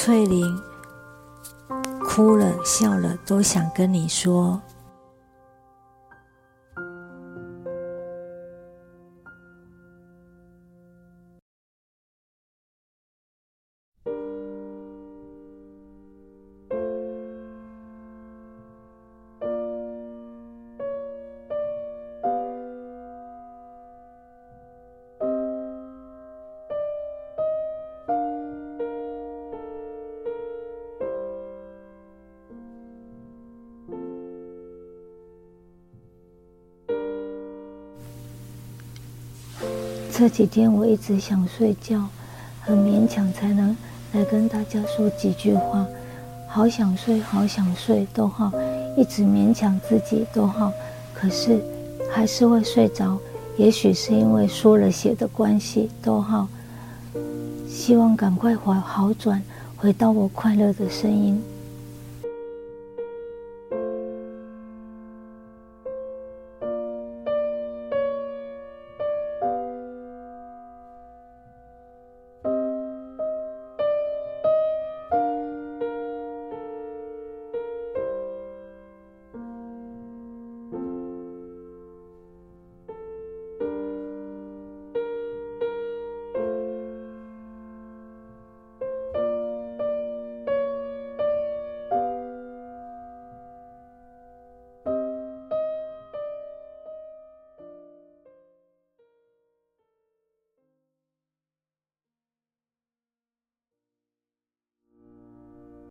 翠玲哭了笑了，都想跟你说。这几天我一直想睡觉，很勉强才能来跟大家说几句话。好想睡，好想睡，逗号，一直勉强自己逗号，可是还是会睡着。也许是因为输了血的关系，逗号。希望赶快好好转，回到我快乐的声音。